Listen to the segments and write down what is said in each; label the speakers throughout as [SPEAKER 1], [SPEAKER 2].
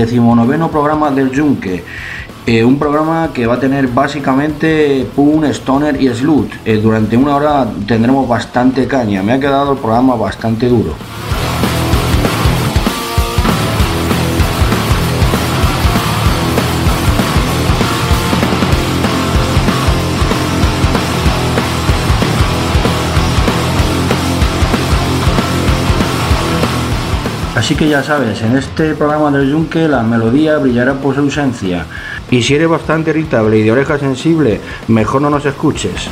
[SPEAKER 1] Decimonoveno programa del Yunque. Eh, un programa que va a tener básicamente Pun, Stoner y Slut. Eh, durante una hora tendremos bastante caña. Me ha quedado el programa bastante duro. Así que ya sabes, en este programa del Yunque la melodía brillará por su ausencia. Y si eres bastante irritable y de oreja sensible, mejor no nos escuches.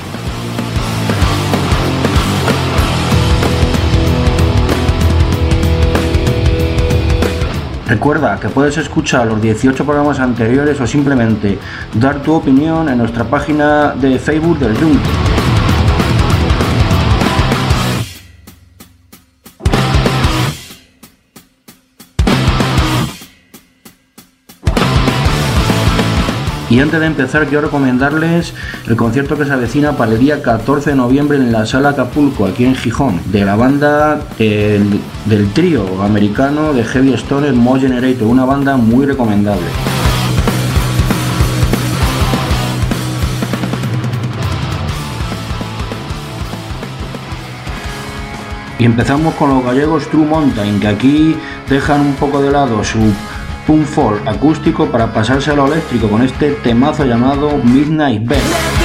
[SPEAKER 1] Recuerda que puedes escuchar los 18 programas anteriores o simplemente dar tu opinión en nuestra página de Facebook del Yunque. Y antes de empezar quiero recomendarles el concierto que se avecina para el día 14 de noviembre en la Sala Acapulco, aquí en Gijón, de la banda del trío americano de Heavy Stoner Mo Generator, una banda muy recomendable. Y empezamos con los gallegos True Mountain, que aquí dejan un poco de lado su un folk acústico para pasarse a lo eléctrico con este temazo llamado Midnight Bell.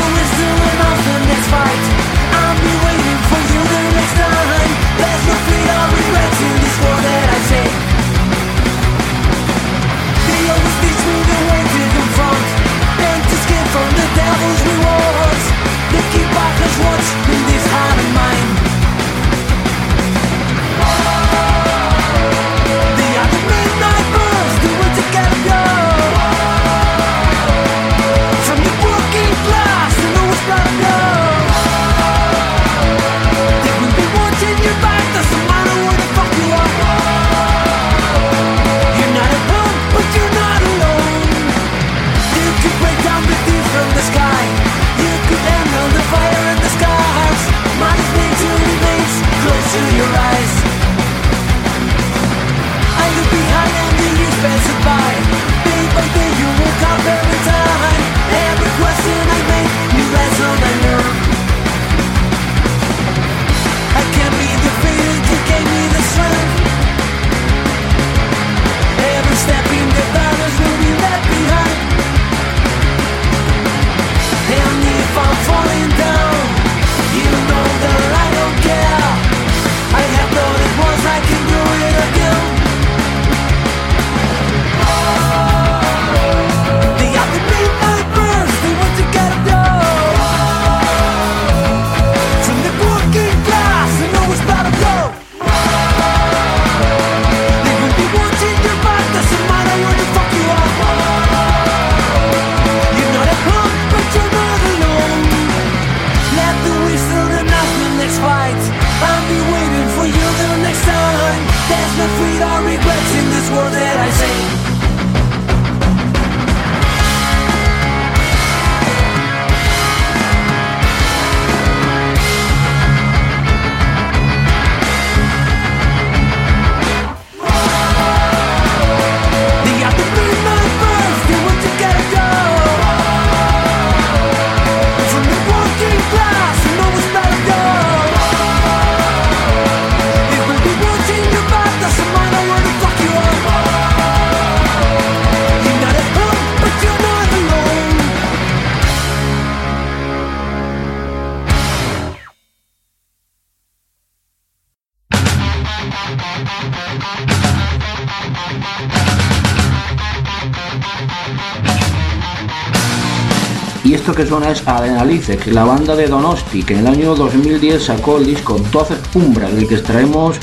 [SPEAKER 1] Suena es Adrenalice, la banda de Donosti, que en el año 2010 sacó el disco 12 Umbra, del que extraemos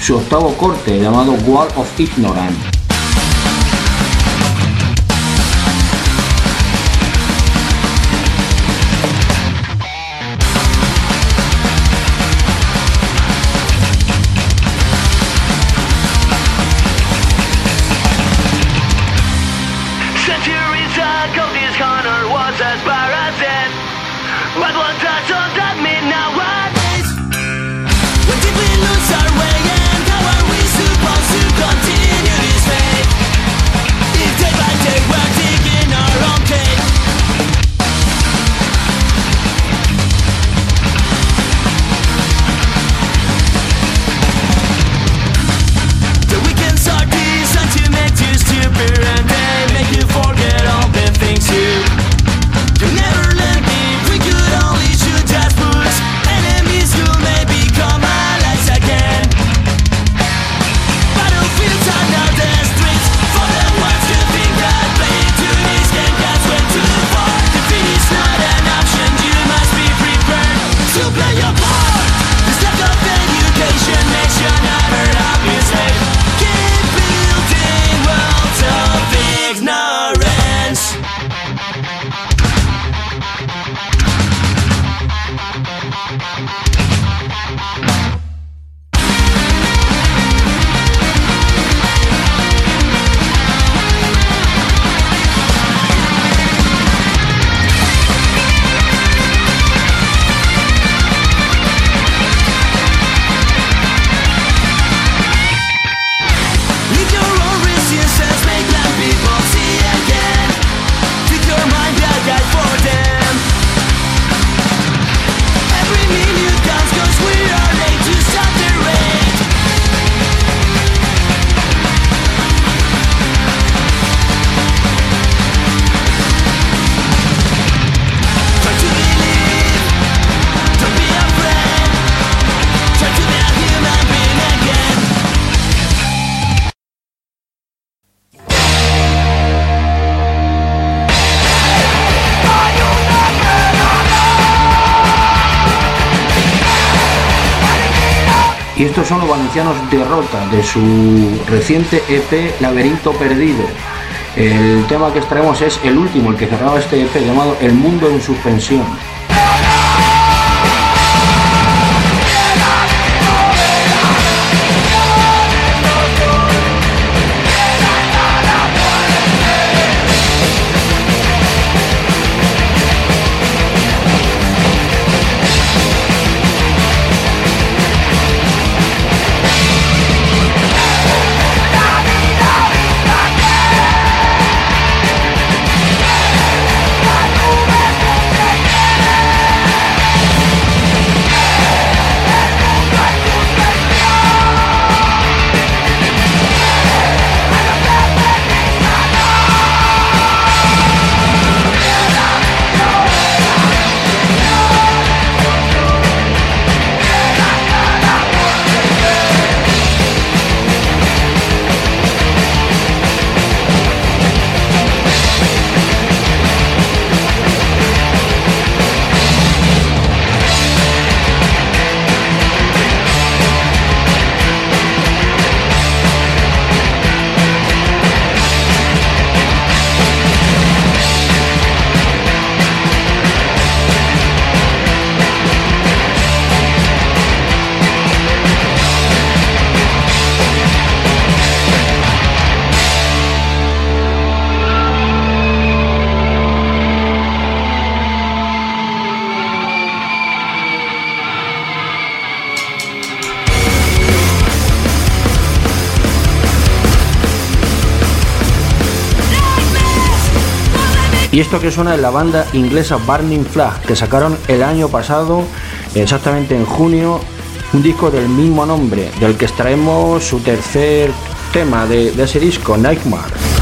[SPEAKER 1] su octavo corte llamado Wall of Ignorance. My blood drives on Derrota de su reciente EP Laberinto Perdido. El tema que extraemos es el último, el que cerraba este EP llamado El Mundo en Suspensión. Y esto que suena es la banda inglesa Burning Flag, que sacaron el año pasado, exactamente en junio, un disco del mismo nombre, del que extraemos su tercer tema de, ese disco, Nightmare.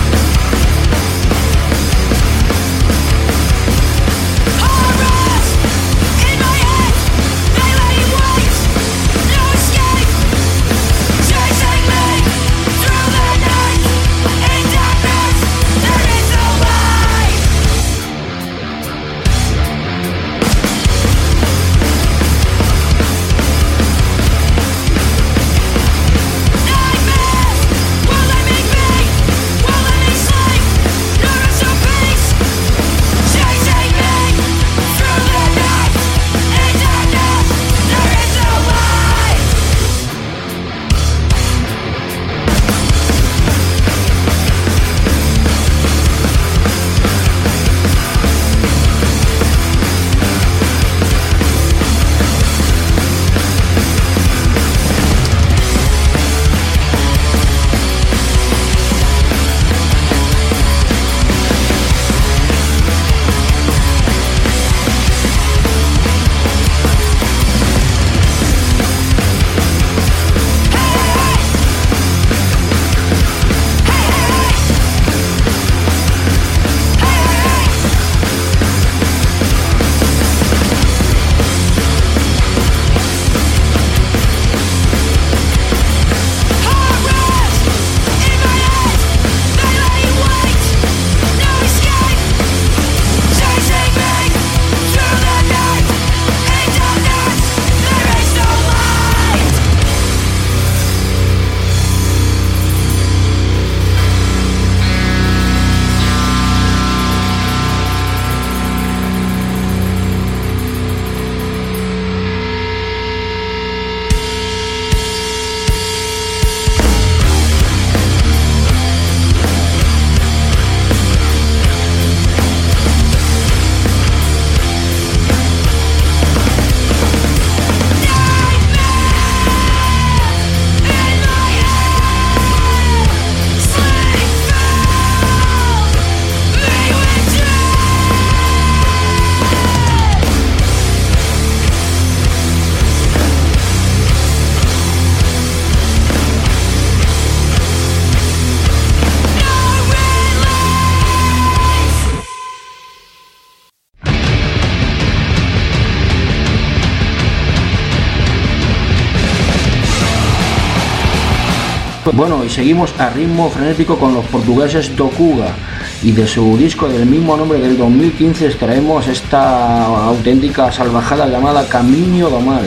[SPEAKER 1] Seguimos a ritmo frenético con los portugueses Dokuga y de su disco del mismo nombre del 2015 extraemos esta auténtica salvajada llamada Camino do Mal.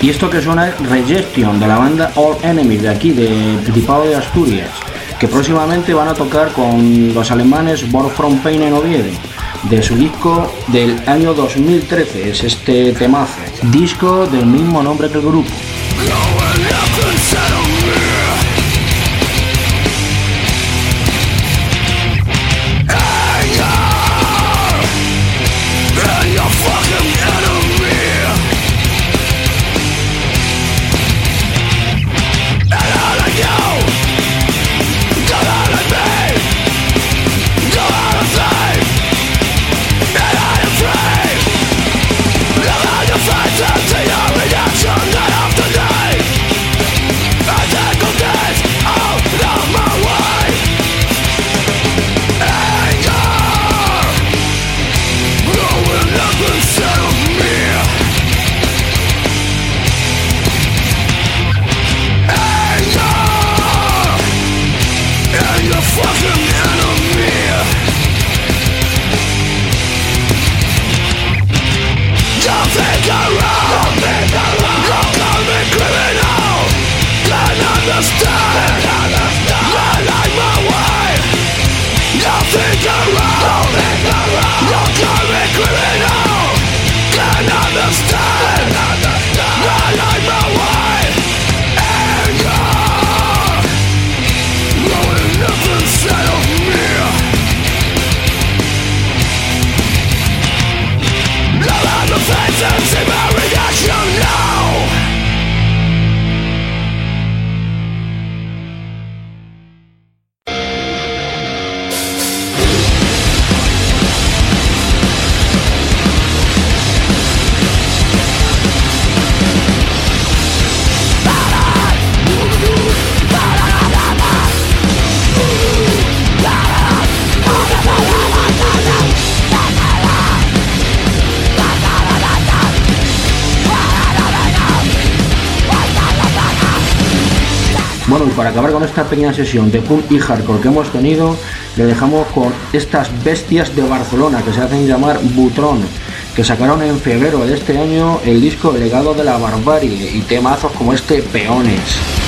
[SPEAKER 2] Y esto que suena es Regestion de la banda All Enemies de aquí, de Principado de Asturias, que próximamente van a tocar con los alemanes Born from Pain en Oviedo, de su disco del año 2013, es este temazo, disco del mismo nombre que el grupo. Acabar con esta pequeña sesión de punk y hardcore que hemos tenido, le dejamos con estas bestias de Barcelona que se hacen llamar Butrón, que sacaron en febrero de este año el disco Legado de la Barbarie y temazos como este Peones.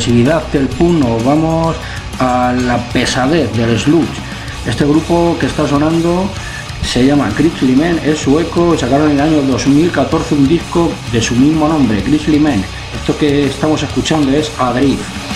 [SPEAKER 2] Agresividad del puno vamos a la pesadez del sludge. Este grupo que está sonando se llama Grizzly Man, es sueco, sacaron en el año 2014 un disco de su mismo nombre, Grizzly Man. Esto que estamos escuchando es Adrift.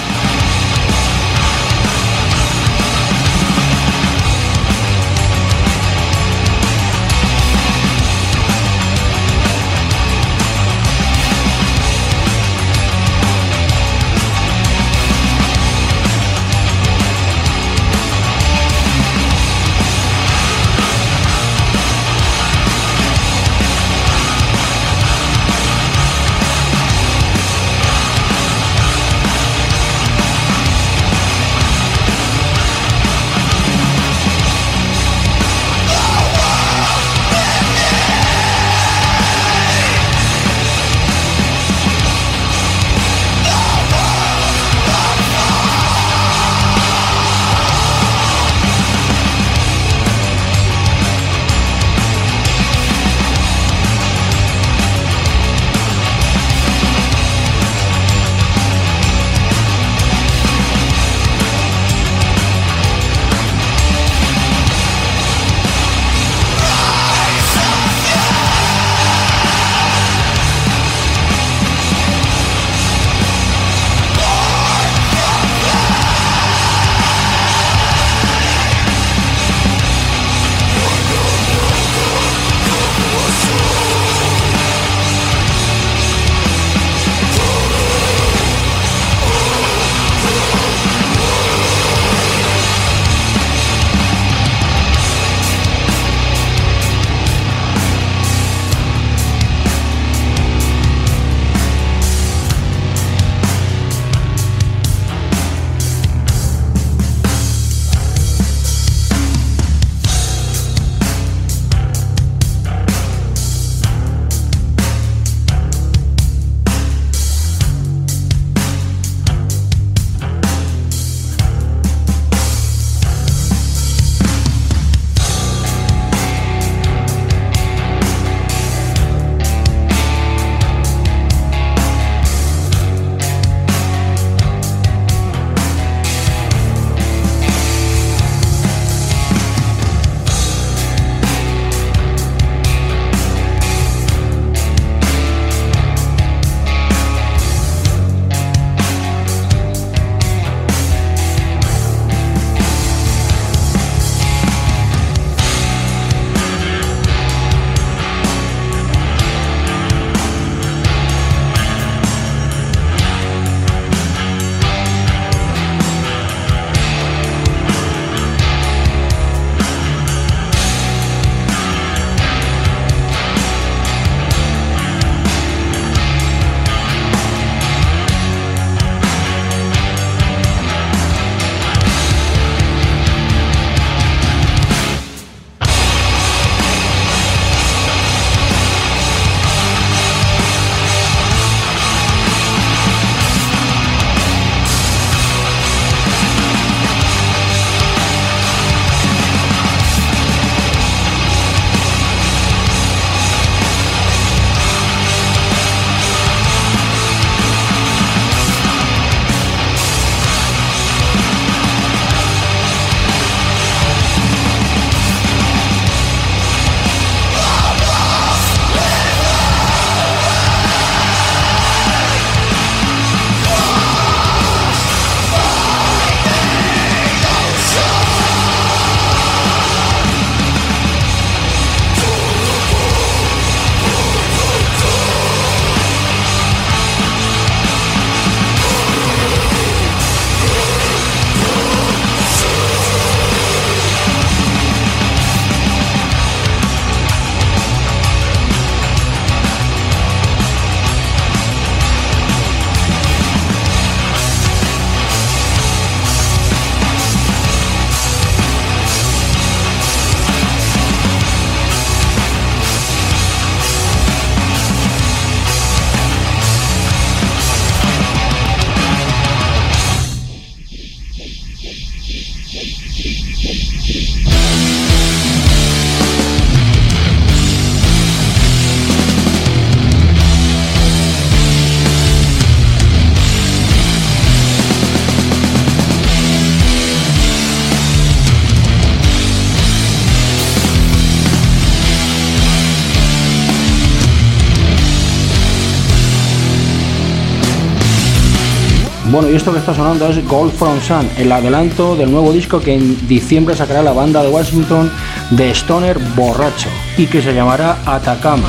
[SPEAKER 2] Bueno, y esto que está sonando es Gold from Sun, el adelanto del nuevo disco que en diciembre sacará la banda de Washington de Stoner Borracho y que se llamará Atacama.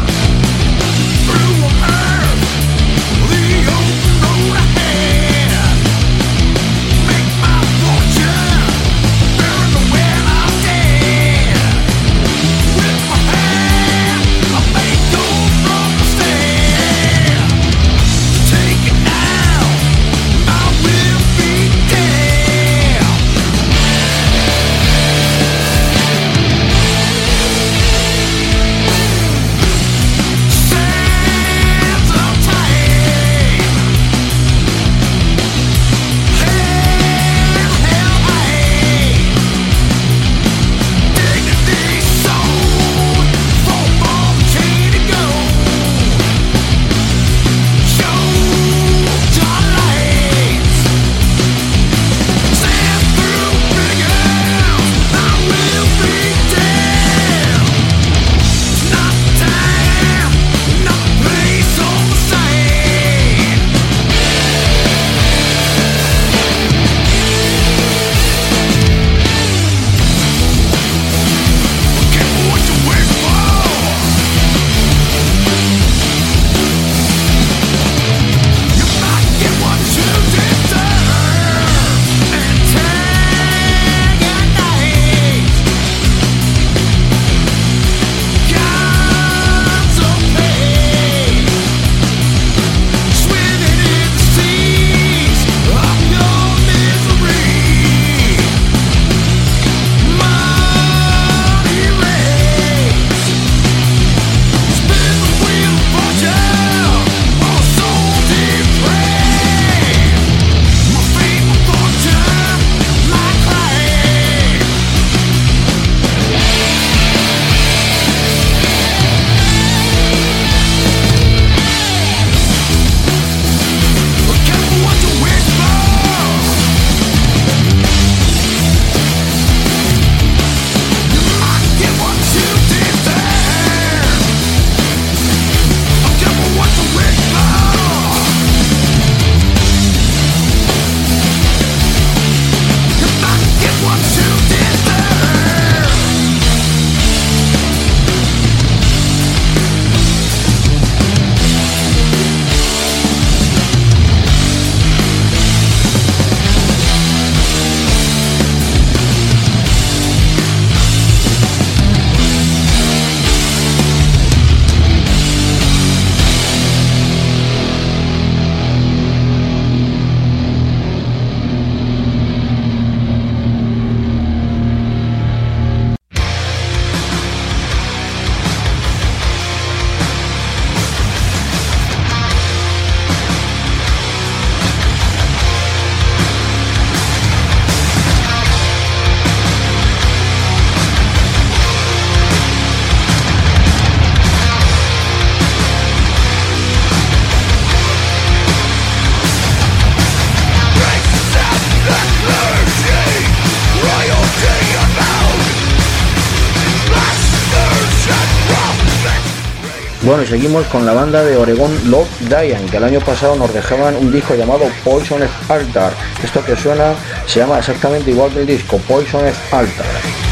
[SPEAKER 2] Seguimos con la banda de Oregon Love Diane, que el año pasado nos dejaban un disco llamado Poison Altar. Esto que suena se llama exactamente igual que el disco, Poison Altar.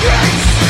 [SPEAKER 2] grace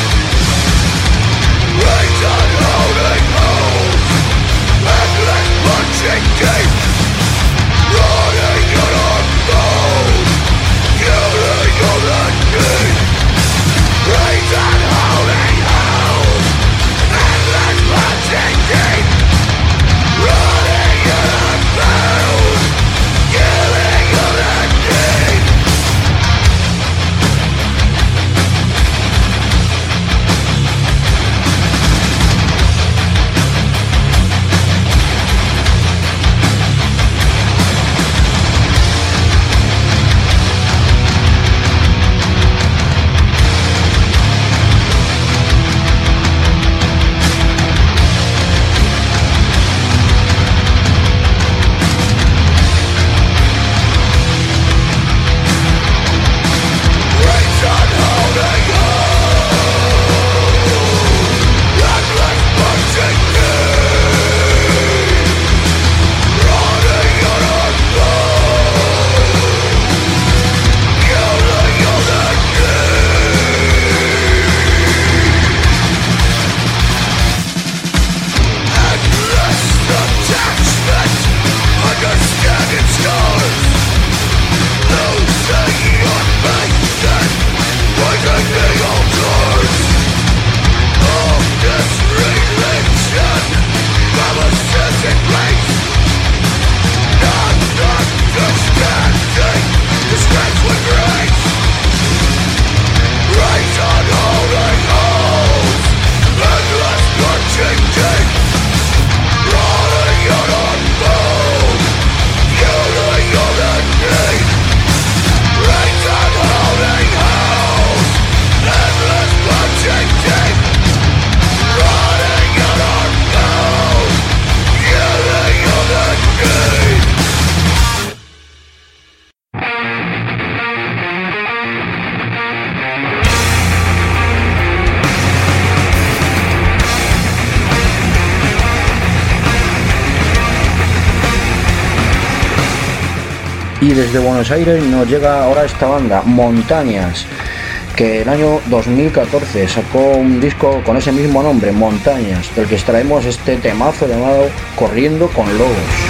[SPEAKER 2] desde Buenos Aires nos llega ahora esta banda, Montañas, que el año 2014 sacó un disco con ese mismo nombre, Montañas, del que extraemos este temazo llamado Corriendo con Lobos.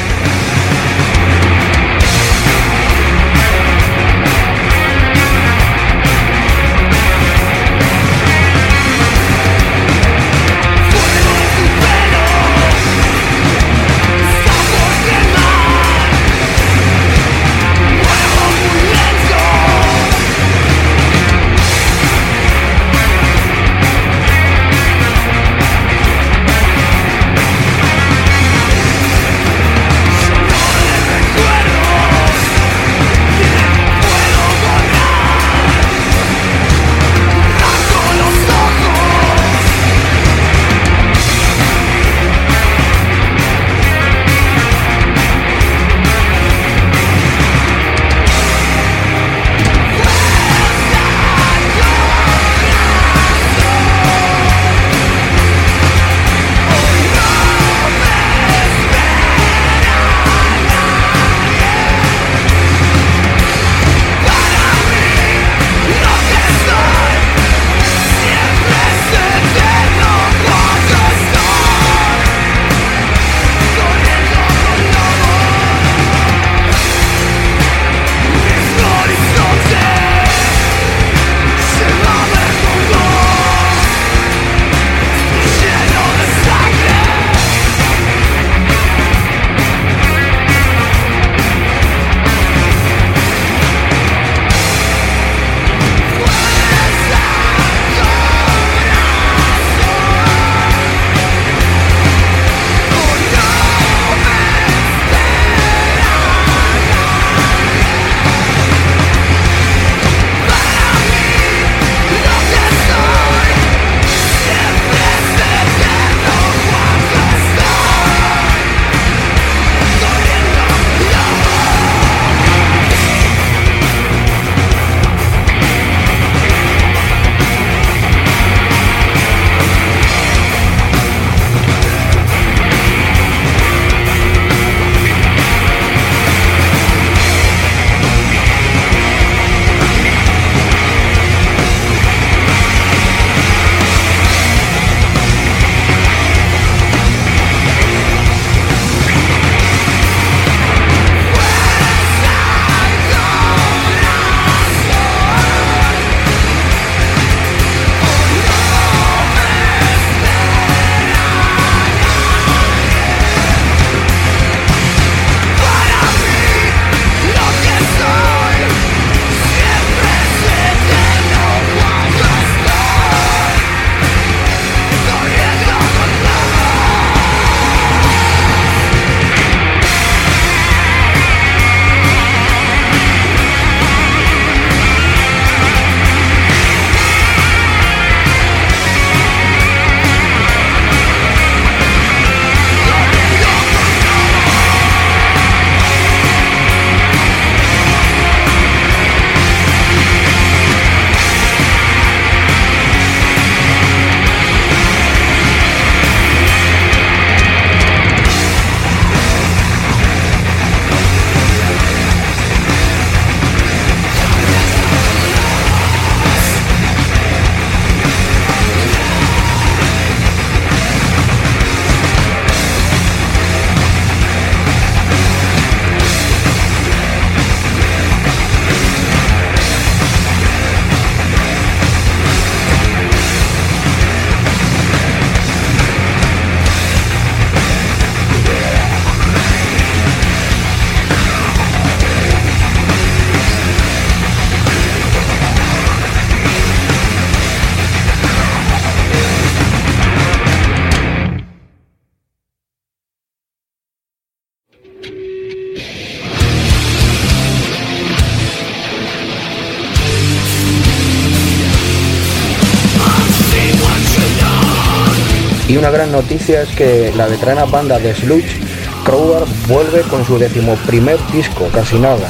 [SPEAKER 2] Una gran noticia es que la veterana banda de Sludge, Crowbar, vuelve con su decimoprimer disco, casi nada.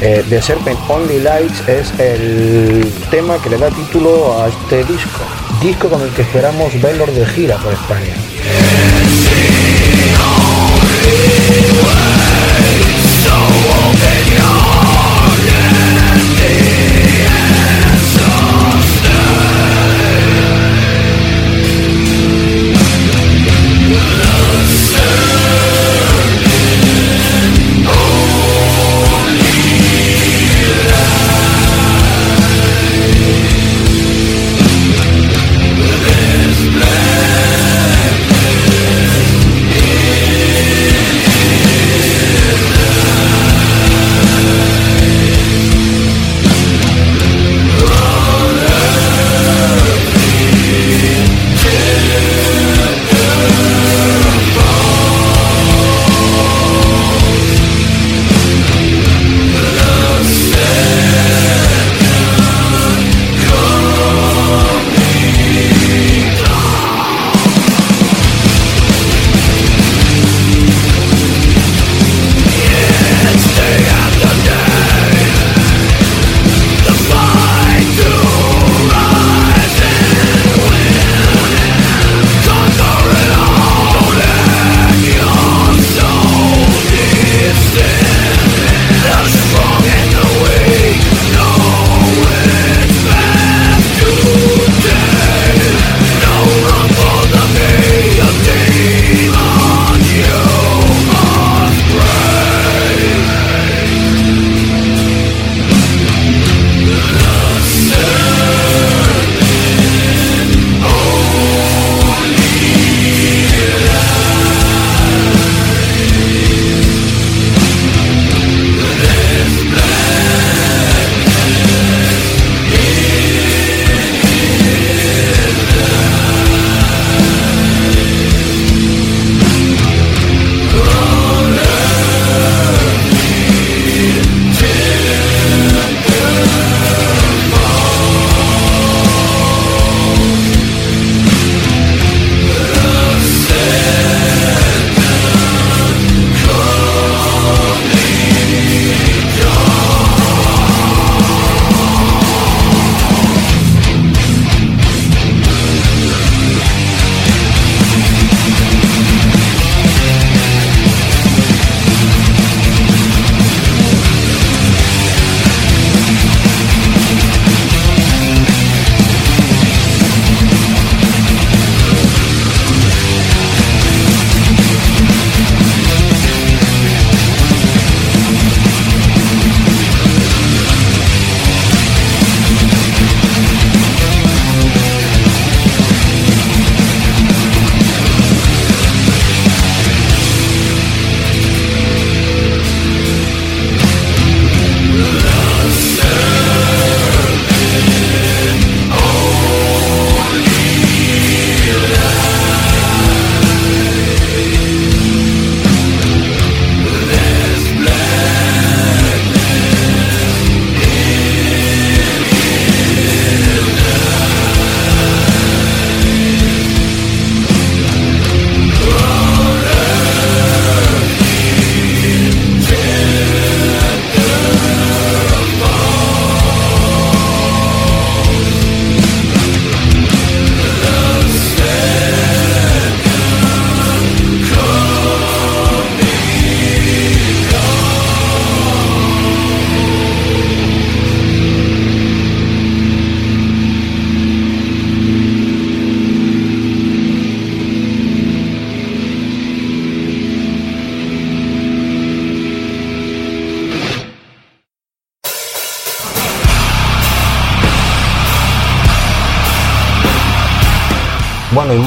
[SPEAKER 2] Eh, The Serpent Only Lights es el tema que le da título a este disco, disco con el que esperamos verlos de gira por España.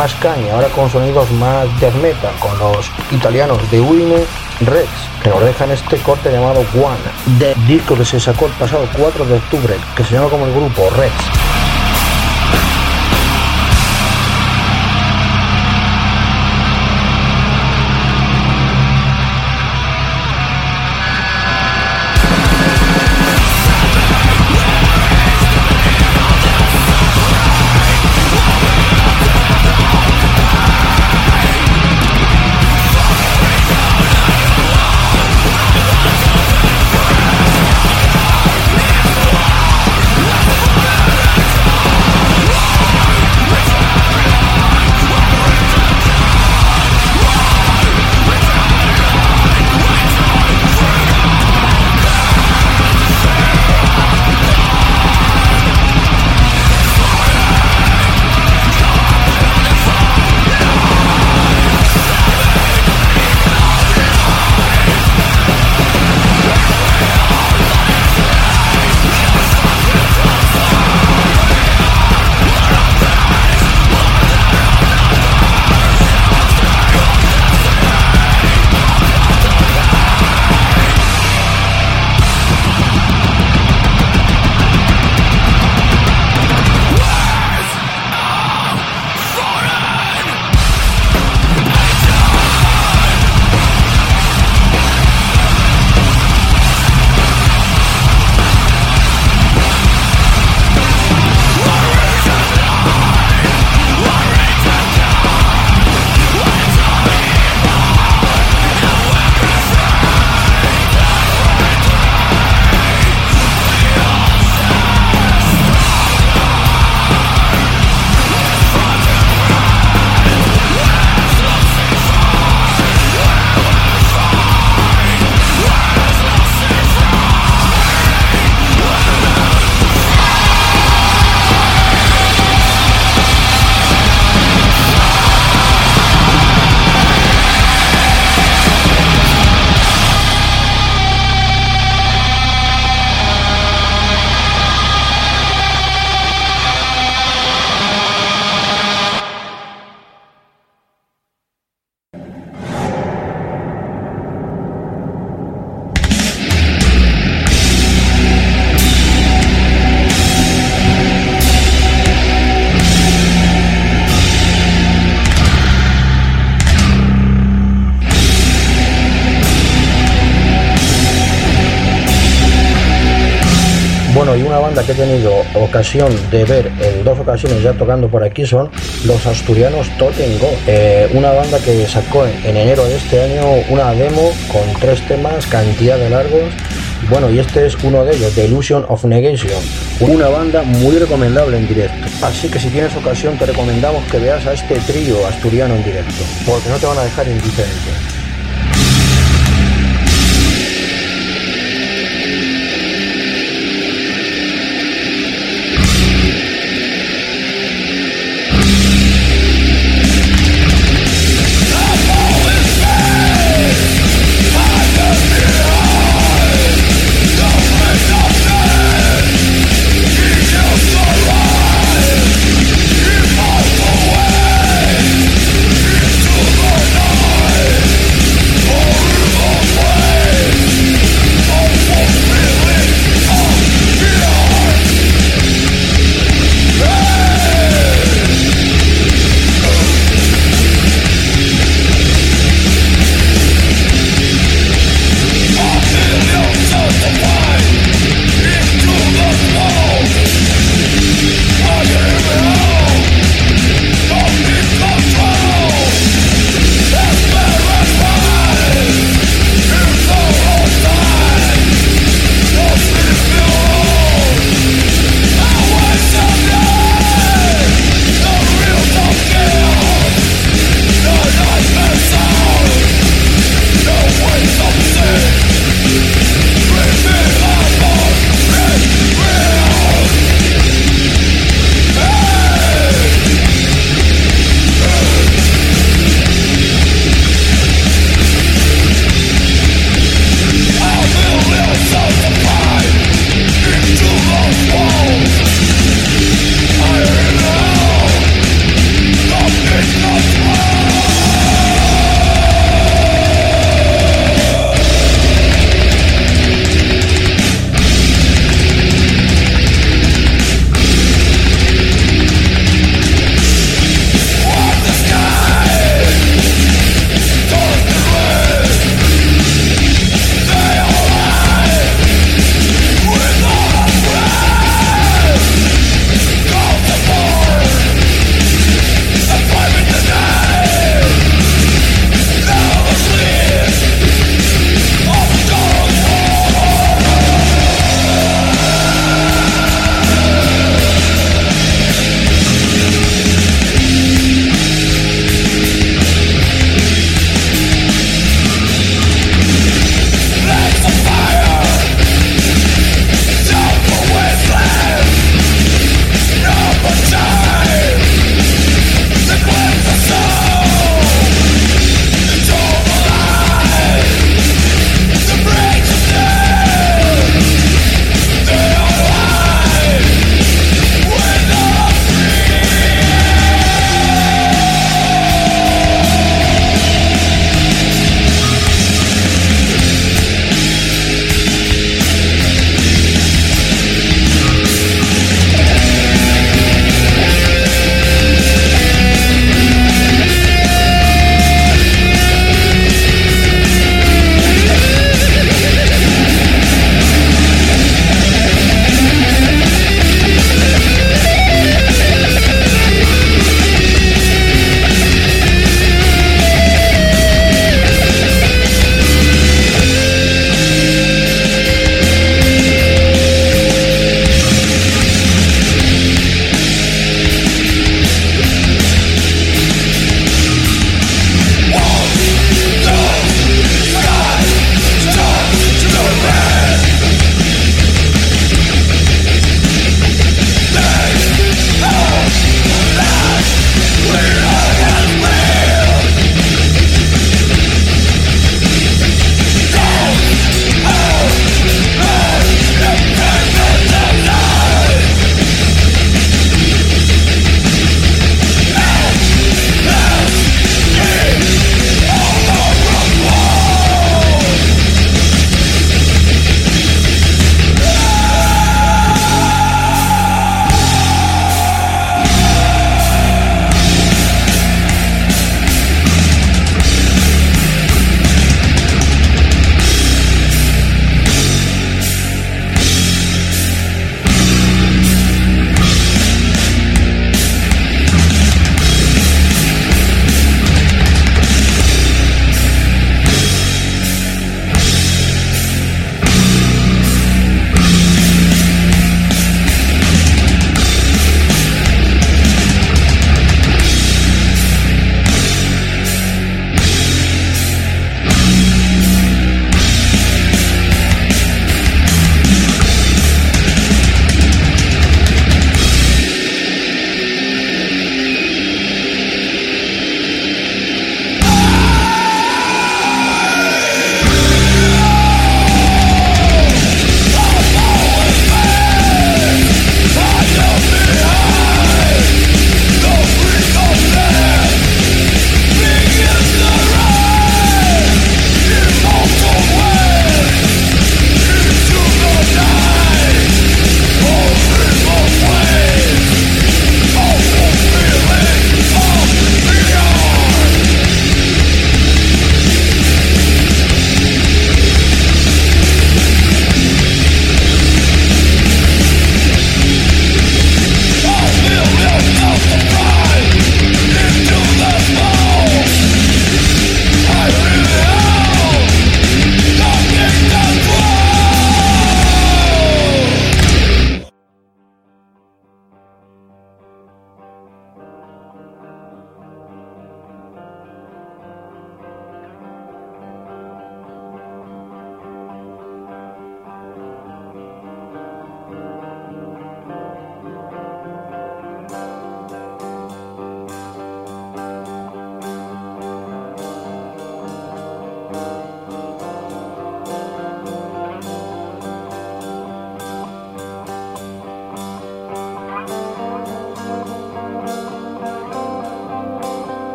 [SPEAKER 3] Y más caña, ahora con sonidos más death metal, con los italianos de Uine Rex, que nos dejan este corte llamado One, de disco que se sacó el pasado 4 de octubre, que se llama como el grupo Rex. De ver en dos ocasiones ya tocando por aquí son los asturianos Totengo, eh, una banda que sacó en, enero de este año una demo con tres temas, cantidad de largos. Bueno, y este es uno de ellos, The Illusion of Negation, una banda muy recomendable en directo. Así que si tienes ocasión te recomendamos que veas a este trío asturiano en directo, porque no te van a dejar indiferente.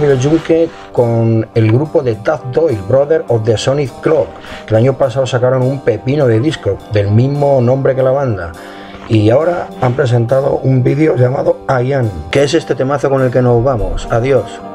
[SPEAKER 3] El con el grupo de Dad Doyle, Brother of the Sonic Clock, que el año pasado sacaron un pepino de disco del mismo nombre que la banda. Y ahora han presentado un vídeo llamado Ayan, que es este temazo con el que nos vamos. Adiós.